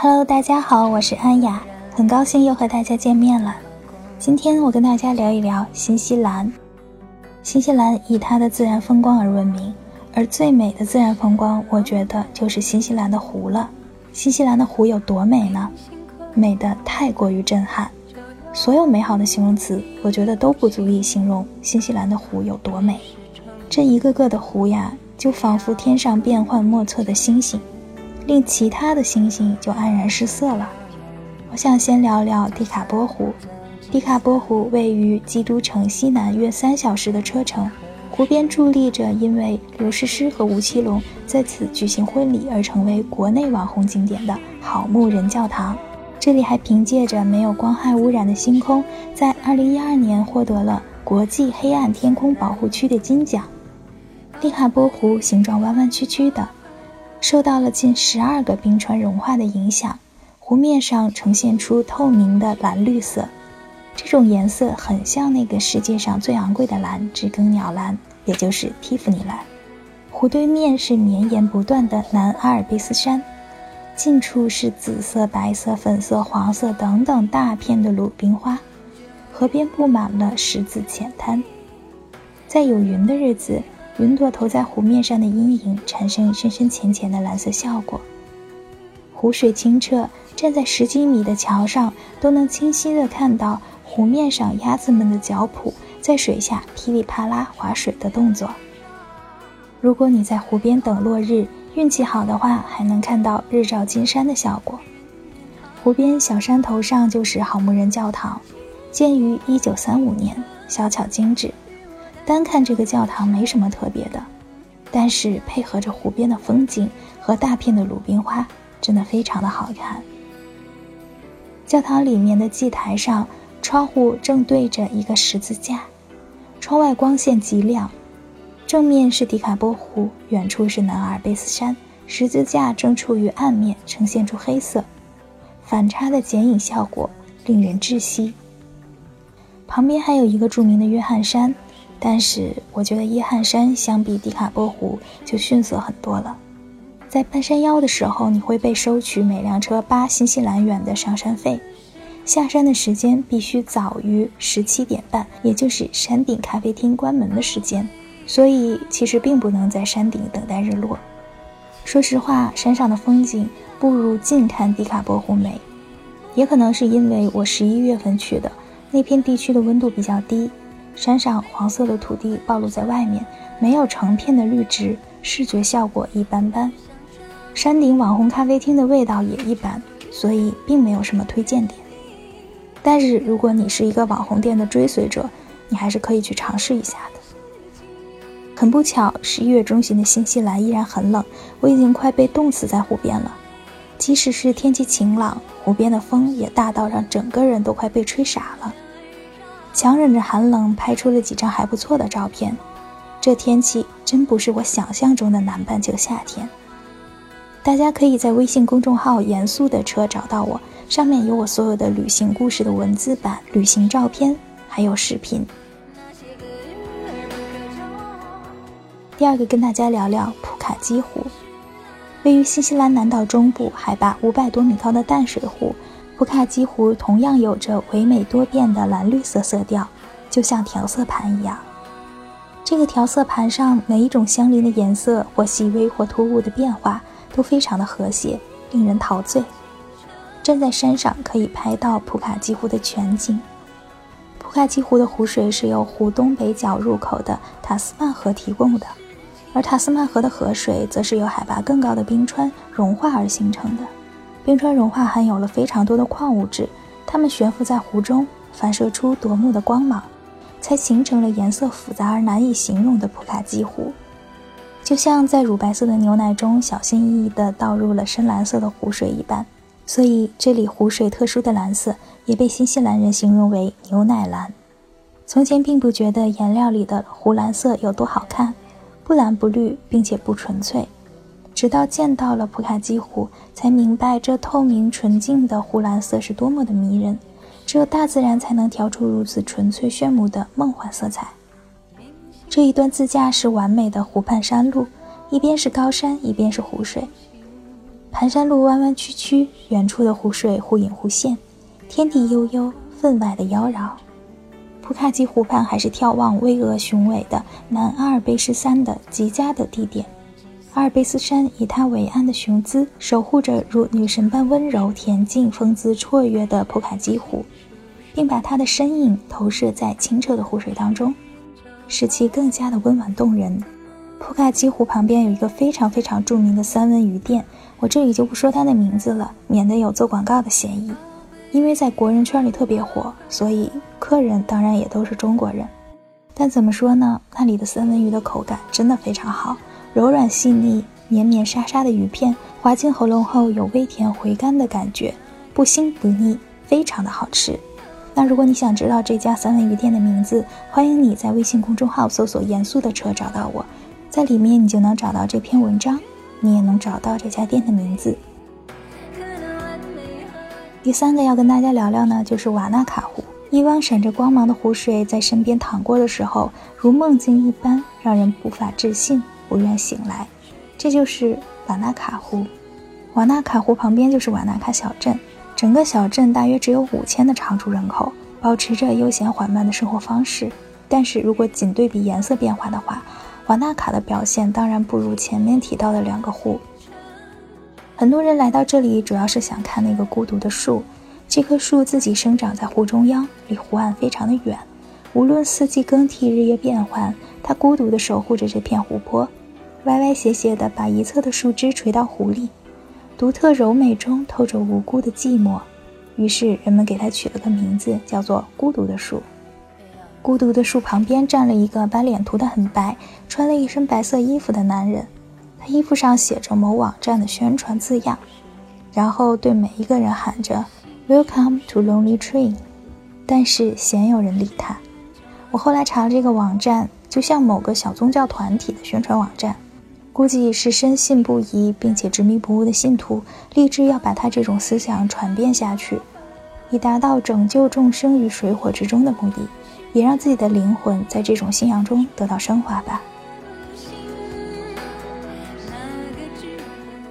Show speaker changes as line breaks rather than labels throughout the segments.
Hello，大家好，我是安雅，很高兴又和大家见面了。今天我跟大家聊一聊新西兰。新西兰以它的自然风光而闻名，而最美的自然风光，我觉得就是新西兰的湖了。新西兰的湖有多美呢？美的太过于震撼，所有美好的形容词，我觉得都不足以形容新西兰的湖有多美。这一个个的湖呀，就仿佛天上变幻莫测的星星。令其他的星星就黯然失色了。我想先聊聊迪卡波湖。迪卡波湖位于基督城西南约三小时的车程，湖边伫立着因为刘诗诗和吴奇隆在此举行婚礼而成为国内网红景点的好牧人教堂。这里还凭借着没有光害污染的星空，在2012年获得了国际黑暗天空保护区的金奖。迪卡波湖形状弯弯曲曲的。受到了近十二个冰川融化的影响，湖面上呈现出透明的蓝绿色，这种颜色很像那个世界上最昂贵的蓝——知更鸟蓝，也就是蒂芙尼蓝。湖对面是绵延不断的南阿尔卑斯山，近处是紫色、白色、粉色、黄色等等大片的鲁冰花，河边布满了石子浅滩，在有云的日子。云朵投在湖面上的阴影，产生深深浅浅的蓝色效果。湖水清澈，站在十几米的桥上，都能清晰地看到湖面上鸭子们的脚蹼在水下噼里啪啦划水的动作。如果你在湖边等落日，运气好的话，还能看到日照金山的效果。湖边小山头上就是好牧人教堂，建于1935年，小巧精致。单看这个教堂没什么特别的，但是配合着湖边的风景和大片的鲁冰花，真的非常的好看。教堂里面的祭台上，窗户正对着一个十字架，窗外光线极亮，正面是迪卡波湖，远处是南阿尔卑斯山，十字架正处于暗面，呈现出黑色，反差的剪影效果令人窒息。旁边还有一个著名的约翰山。但是我觉得耶汉山相比迪卡波湖就逊色很多了。在半山腰的时候，你会被收取每辆车八新西兰元的上山费，下山的时间必须早于十七点半，也就是山顶咖啡厅关门的时间，所以其实并不能在山顶等待日落。说实话，山上的风景不如近看迪卡波湖美，也可能是因为我十一月份去的，那片地区的温度比较低。山上黄色的土地暴露在外面，没有成片的绿植，视觉效果一般般。山顶网红咖啡厅的味道也一般，所以并没有什么推荐点。但是如果你是一个网红店的追随者，你还是可以去尝试一下的。很不巧，十一月中旬的新西兰依然很冷，我已经快被冻死在湖边了。即使是天气晴朗，湖边的风也大到让整个人都快被吹傻了。强忍着寒冷，拍出了几张还不错的照片。这天气真不是我想象中的南半球夏天。大家可以在微信公众号“严肃的车”找到我，上面有我所有的旅行故事的文字版、旅行照片，还有视频。第二个，跟大家聊聊普卡基湖，位于新西兰南岛中部，海拔五百多米高的淡水湖。普卡基湖同样有着唯美多变的蓝绿色色调，就像调色盘一样。这个调色盘上每一种相邻的颜色或细微或突兀的变化都非常的和谐，令人陶醉。站在山上可以拍到普卡基湖的全景。普卡基湖的湖水是由湖东北角入口的塔斯曼河提供的，而塔斯曼河的河水则是由海拔更高的冰川融化而形成的。冰川融化含有了非常多的矿物质，它们悬浮在湖中，反射出夺目的光芒，才形成了颜色复杂而难以形容的普卡基湖，就像在乳白色的牛奶中小心翼翼地倒入了深蓝色的湖水一般。所以，这里湖水特殊的蓝色也被新西兰人形容为牛奶蓝。从前并不觉得颜料里的湖蓝色有多好看，不蓝不绿，并且不纯粹。直到见到了普卡基湖，才明白这透明纯净的湖蓝色是多么的迷人。只有大自然才能调出如此纯粹炫目的梦幻色彩。这一段自驾是完美的湖畔山路，一边是高山，一边是湖水。盘山路弯弯曲曲，远处的湖水忽隐忽现，天地悠悠，分外的妖娆。普卡基湖畔还是眺望巍峨雄伟的南阿尔卑斯山的极佳的地点。阿尔卑斯山以它伟岸的雄姿，守护着如女神般温柔恬静、风姿绰约的普卡基湖，并把它的身影投射在清澈的湖水当中，使其更加的温婉动人。普卡基湖旁边有一个非常非常著名的三文鱼店，我这里就不说它的名字了，免得有做广告的嫌疑。因为在国人圈里特别火，所以客人当然也都是中国人。但怎么说呢？那里的三文鱼的口感真的非常好，柔软细腻、绵绵沙沙的鱼片滑进喉咙后有微甜回甘的感觉，不腥不腻，非常的好吃。那如果你想知道这家三文鱼店的名字，欢迎你在微信公众号搜索“严肃的车”找到我，在里面你就能找到这篇文章，你也能找到这家店的名字。第三个要跟大家聊聊呢，就是瓦纳卡湖。一汪闪着光芒的湖水在身边淌过的时候，如梦境一般，让人无法置信，不愿醒来。这就是瓦纳卡湖。瓦纳卡湖旁边就是瓦纳卡小镇，整个小镇大约只有五千的常住人口，保持着悠闲缓慢的生活方式。但是如果仅对比颜色变化的话，瓦纳卡的表现当然不如前面提到的两个湖。很多人来到这里，主要是想看那个孤独的树。这棵树自己生长在湖中央，离湖岸非常的远。无论四季更替，日夜变换，它孤独地守护着这片湖泊，歪歪斜斜地把一侧的树枝垂到湖里，独特柔美中透着无辜的寂寞。于是人们给它取了个名字，叫做“孤独的树”。孤独的树旁边站了一个把脸涂得很白、穿了一身白色衣服的男人。他衣服上写着某网站的宣传字样，然后对每一个人喊着 “Welcome to Lonely Tree”，但是鲜有人理他。我后来查了这个网站，就像某个小宗教团体的宣传网站，估计是深信不疑并且执迷不悟的信徒立志要把他这种思想传遍下去，以达到拯救众生于水火之中的目的，也让自己的灵魂在这种信仰中得到升华吧。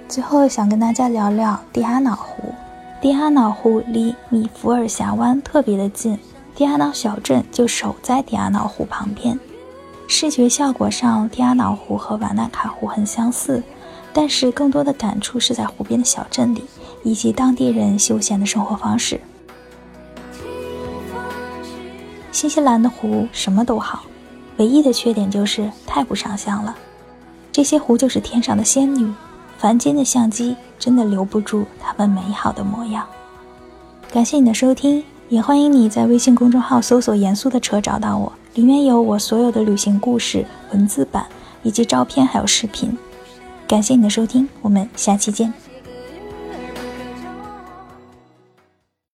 最后想跟大家聊聊蒂阿瑙湖。蒂阿瑙湖离米福尔峡湾特别的近，蒂阿瑙小镇就守在蒂阿瑙湖旁边。视觉效果上，蒂阿瑙湖和瓦纳卡湖很相似，但是更多的感触是在湖边的小镇里，以及当地人休闲的生活方式。新西兰的湖什么都好，唯一的缺点就是太不上相了。这些湖就是天上的仙女。凡间的相机真的留不住它们美好的模样。感谢你的收听，也欢迎你在微信公众号搜索“严肃的车”找到我，里面有我所有的旅行故事、文字版以及照片还有视频。感谢你的收听，我们下期见。